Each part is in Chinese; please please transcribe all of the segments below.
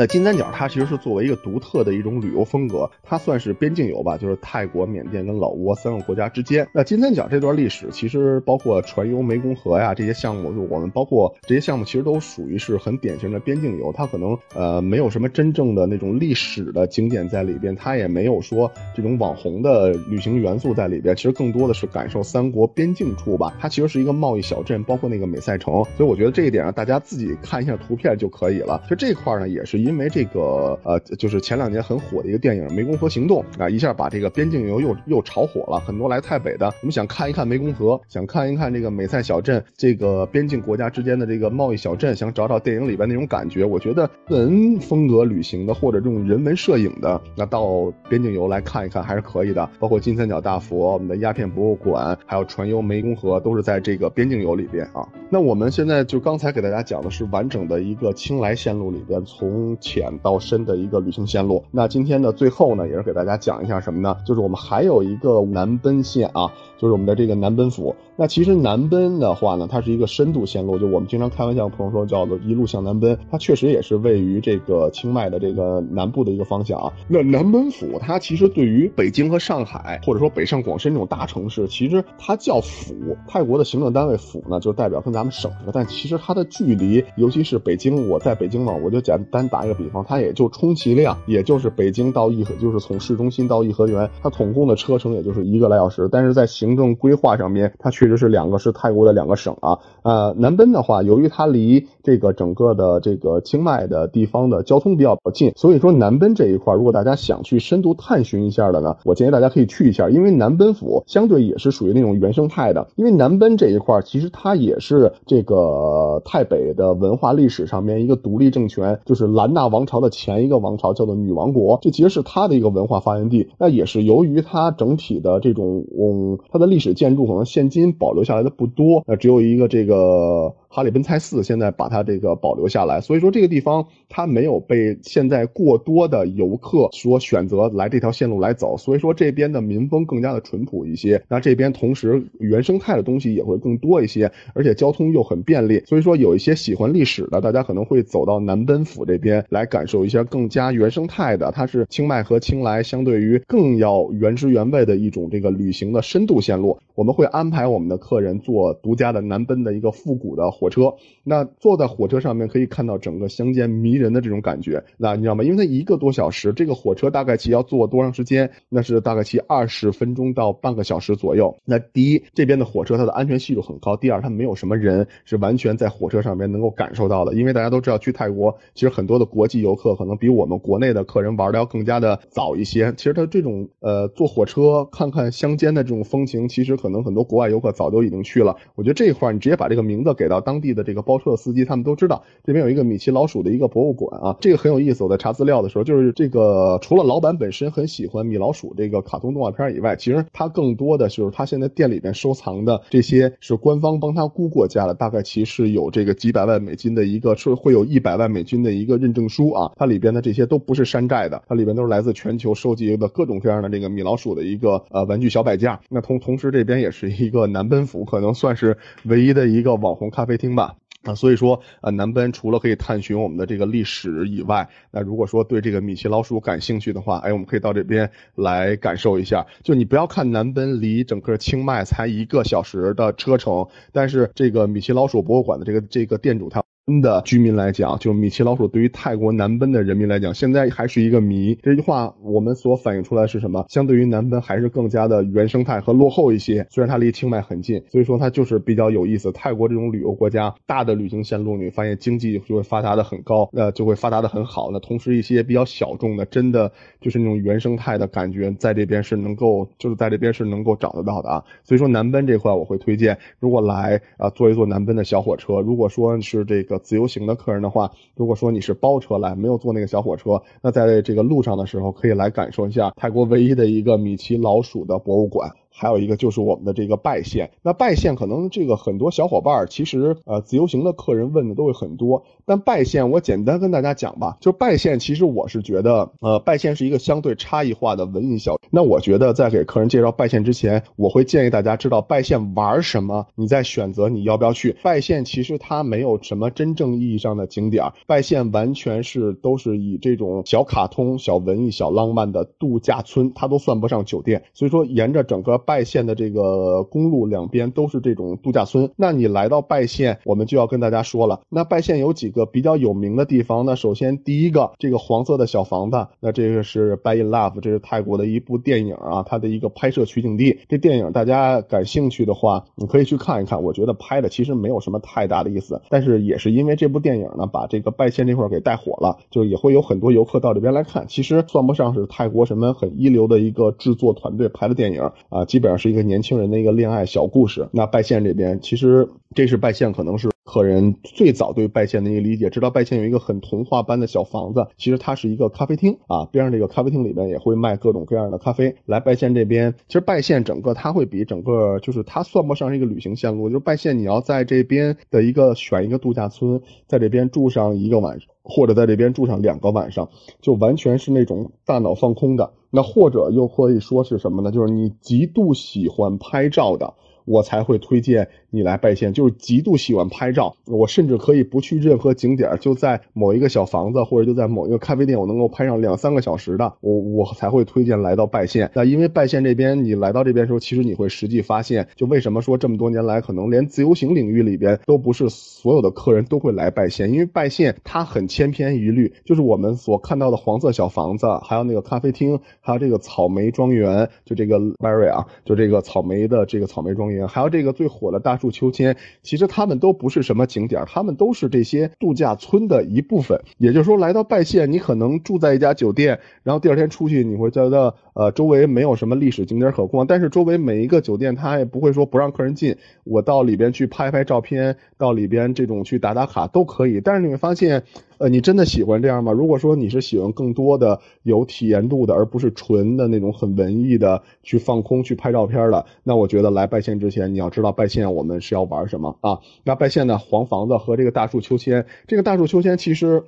那金三角它其实是作为一个独特的一种旅游风格，它算是边境游吧，就是泰国、缅甸跟老挝三个国家之间。那金三角这段历史，其实包括船游湄公河呀这些项目，就我们包括这些项目，其实都属于是很典型的边境游。它可能呃没有什么真正的那种历史的景点在里边，它也没有说这种网红的旅行元素在里边。其实更多的是感受三国边境处吧。它其实是一个贸易小镇，包括那个美赛城。所以我觉得这一点啊，大家自己看一下图片就可以了。就这块呢，也是。因因为这个呃，就是前两年很火的一个电影《湄公河行动》啊，一下把这个边境游又又炒火了。很多来太北的，我们想看一看湄公河，想看一看这个美赛小镇，这个边境国家之间的这个贸易小镇，想找找电影里边那种感觉。我觉得文风格旅行的或者这种人文摄影的，那到边境游来看一看还是可以的。包括金三角大佛、我们的鸦片博物馆，还有船游湄公河，都是在这个边境游里边啊。那我们现在就刚才给大家讲的是完整的一个青莱线路里边从。浅到深的一个旅行线路。那今天的最后呢，也是给大家讲一下什么呢？就是我们还有一个南奔线啊，就是我们的这个南奔府。那其实南奔的话呢，它是一个深度线路，就我们经常开玩笑，朋友说叫做一路向南奔，它确实也是位于这个清迈的这个南部的一个方向啊。那南奔府它其实对于北京和上海，或者说北上广深这种大城市，其实它叫府。泰国的行政单位府呢，就代表跟咱们省的，但其实它的距离，尤其是北京，我在北京嘛，我就简单打一个比方，它也就充其量也就是北京到颐和，就是从市中心到颐和园，它总共的车程也就是一个来小时，但是在行政规划上面，它确实是两个是泰国的两个省啊，呃，南奔的话，由于它离这个整个的这个清迈的地方的交通比较近，所以说南奔这一块，如果大家想去深度探寻一下的呢，我建议大家可以去一下，因为南奔府相对也是属于那种原生态的，因为南奔这一块其实它也是这个泰北的文化历史上面一个独立政权，就是兰那王朝的前一个王朝叫做女王国，这其实是它的一个文化发源地，那也是由于它整体的这种嗯，它的历史建筑可能现今保留下来。的不多，那只有一个这个。哈里奔猜寺现在把它这个保留下来，所以说这个地方它没有被现在过多的游客说选择来这条线路来走，所以说这边的民风更加的淳朴一些。那这边同时原生态的东西也会更多一些，而且交通又很便利，所以说有一些喜欢历史的大家可能会走到南奔府这边来感受一下更加原生态的，它是清迈和清莱相对于更要原汁原味的一种这个旅行的深度线路。我们会安排我们的客人做独家的南奔的一个复古的。火车，那坐在火车上面可以看到整个乡间迷人的这种感觉，那你知道吗？因为它一个多小时，这个火车大概其要坐多长时间？那是大概其二十分钟到半个小时左右。那第一，这边的火车它的安全系数很高；第二，它没有什么人，是完全在火车上面能够感受到的。因为大家都知道，去泰国其实很多的国际游客可能比我们国内的客人玩的要更加的早一些。其实它这种呃坐火车看看乡间的这种风情，其实可能很多国外游客早就已经去了。我觉得这一块你直接把这个名字给到。当地的这个包车的司机，他们都知道这边有一个米奇老鼠的一个博物馆啊，这个很有意思。我在查资料的时候，就是这个除了老板本身很喜欢米老鼠这个卡通动画片以外，其实他更多的就是他现在店里边收藏的这些是官方帮他估过价的，大概其实有这个几百万美金的一个，是会有一百万美金的一个认证书啊。它里边的这些都不是山寨的，它里边都是来自全球收集的各种各样的这个米老鼠的一个呃玩具小摆件。那同同时这边也是一个南奔府，可能算是唯一的一个网红咖啡。听吧，啊，所以说，呃，南奔除了可以探寻我们的这个历史以外，那如果说对这个米奇老鼠感兴趣的话，哎，我们可以到这边来感受一下。就你不要看南奔离整个清迈才一个小时的车程，但是这个米奇老鼠博物馆的这个这个店主他。的居民来讲，就米奇老鼠对于泰国南奔的人民来讲，现在还是一个谜。这句话我们所反映出来是什么？相对于南奔还是更加的原生态和落后一些。虽然它离清迈很近，所以说它就是比较有意思。泰国这种旅游国家，大的旅行线路，你发现经济就会发达的很高，那就会发达的很好。那同时一些比较小众的，真的就是那种原生态的感觉，在这边是能够，就是在这边是能够找得到的啊。所以说南奔这块我会推荐，如果来啊坐一坐南奔的小火车，如果说是这个。自由行的客人的话，如果说你是包车来，没有坐那个小火车，那在这个路上的时候，可以来感受一下泰国唯一的一个米奇老鼠的博物馆。还有一个就是我们的这个拜县。那拜县可能这个很多小伙伴儿其实呃自由行的客人问的都会很多，但拜县我简单跟大家讲吧，就拜县其实我是觉得呃拜县是一个相对差异化的文艺小。那我觉得在给客人介绍拜县之前，我会建议大家知道拜县玩什么，你再选择你要不要去。拜县其实它没有什么真正意义上的景点儿，拜县完全是都是以这种小卡通、小文艺、小浪漫的度假村，它都算不上酒店。所以说沿着整个拜县的这个公路两边都是这种度假村。那你来到拜县，我们就要跟大家说了，那拜县有几个比较有名的地方。那首先第一个，这个黄色的小房子，那这个是《By in Love》，这是泰国的一部电影啊，它的一个拍摄取景地。这电影大家感兴趣的话，你可以去看一看。我觉得拍的其实没有什么太大的意思，但是也是因为这部电影呢，把这个拜县这块给带火了，就也会有很多游客到这边来看。其实算不上是泰国什么很一流的一个制作团队拍的电影啊，基基本上是一个年轻人的一个恋爱小故事。那拜县这边，其实这是拜县可能是。客人最早对拜县的一个理解，知道拜县有一个很童话般的小房子，其实它是一个咖啡厅啊，边上这个咖啡厅里面也会卖各种各样的咖啡。来拜县这边，其实拜县整个它会比整个就是它算不上是一个旅行线路，就是拜县你要在这边的一个选一个度假村，在这边住上一个晚上，或者在这边住上两个晚上，就完全是那种大脑放空的。那或者又可以说是什么呢？就是你极度喜欢拍照的，我才会推荐。你来拜县就是极度喜欢拍照，我甚至可以不去任何景点，就在某一个小房子或者就在某一个咖啡店，我能够拍上两三个小时的，我我才会推荐来到拜县。那因为拜县这边，你来到这边的时候，其实你会实际发现，就为什么说这么多年来，可能连自由行领域里边都不是所有的客人都会来拜县，因为拜县它很千篇一律，就是我们所看到的黄色小房子，还有那个咖啡厅，还有这个草莓庄园，就这个 berry 啊，就这个草莓的这个草莓庄园，还有这个最火的大。树秋千，其实他们都不是什么景点，他们都是这些度假村的一部分。也就是说，来到拜县，你可能住在一家酒店，然后第二天出去，你会觉得，呃，周围没有什么历史景点可逛，但是周围每一个酒店，他也不会说不让客人进，我到里边去拍拍照片，到里边这种去打打卡都可以。但是你会发现。呃，你真的喜欢这样吗？如果说你是喜欢更多的有体验度的，而不是纯的那种很文艺的去放空去拍照片的，那我觉得来拜县之前，你要知道拜县我们是要玩什么啊？那拜县呢黄房子和这个大树秋千，这个大树秋千其实。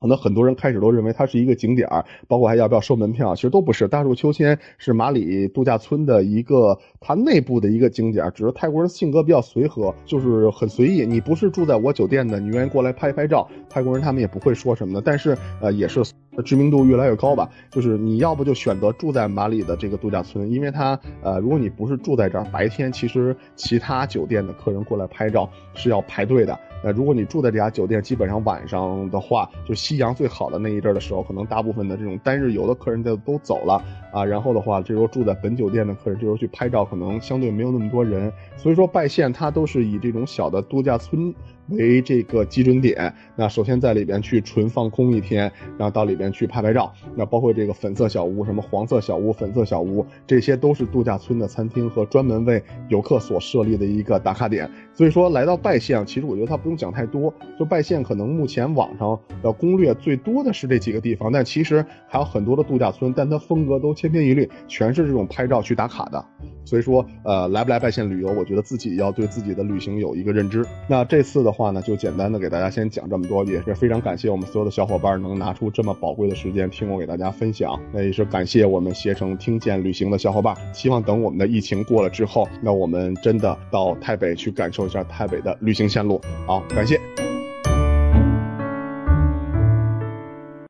可能很多人开始都认为它是一个景点儿，包括还要不要收门票，其实都不是。大树秋千是马里度假村的一个它内部的一个景点儿，只是泰国人性格比较随和，就是很随意。你不是住在我酒店的，你愿意过来拍拍照，泰国人他们也不会说什么的。但是呃，也是知名度越来越高吧。就是你要不就选择住在马里的这个度假村，因为它呃，如果你不是住在这儿，白天其实其他酒店的客人过来拍照是要排队的。那如果你住在这家酒店，基本上晚上的话，就夕阳最好的那一阵的时候，可能大部分的这种单日游的客人就都走了啊。然后的话，这时候住在本酒店的客人，这时候去拍照，可能相对没有那么多人。所以说，拜县它都是以这种小的度假村。为这个基准点，那首先在里边去纯放空一天，然后到里边去拍拍照。那包括这个粉色小屋、什么黄色小屋、粉色小屋，这些都是度假村的餐厅和专门为游客所设立的一个打卡点。所以说，来到拜县，其实我觉得它不用讲太多。就拜县，可能目前网上的攻略最多的是这几个地方，但其实还有很多的度假村，但它风格都千篇一律，全是这种拍照去打卡的。所以说，呃，来不来拜县旅游，我觉得自己要对自己的旅行有一个认知。那这次的话呢，就简单的给大家先讲这么多，也是非常感谢我们所有的小伙伴能拿出这么宝贵的时间听我给大家分享。那也是感谢我们携程听见旅行的小伙伴。希望等我们的疫情过了之后，那我们真的到台北去感受一下台北的旅行线路。好，感谢。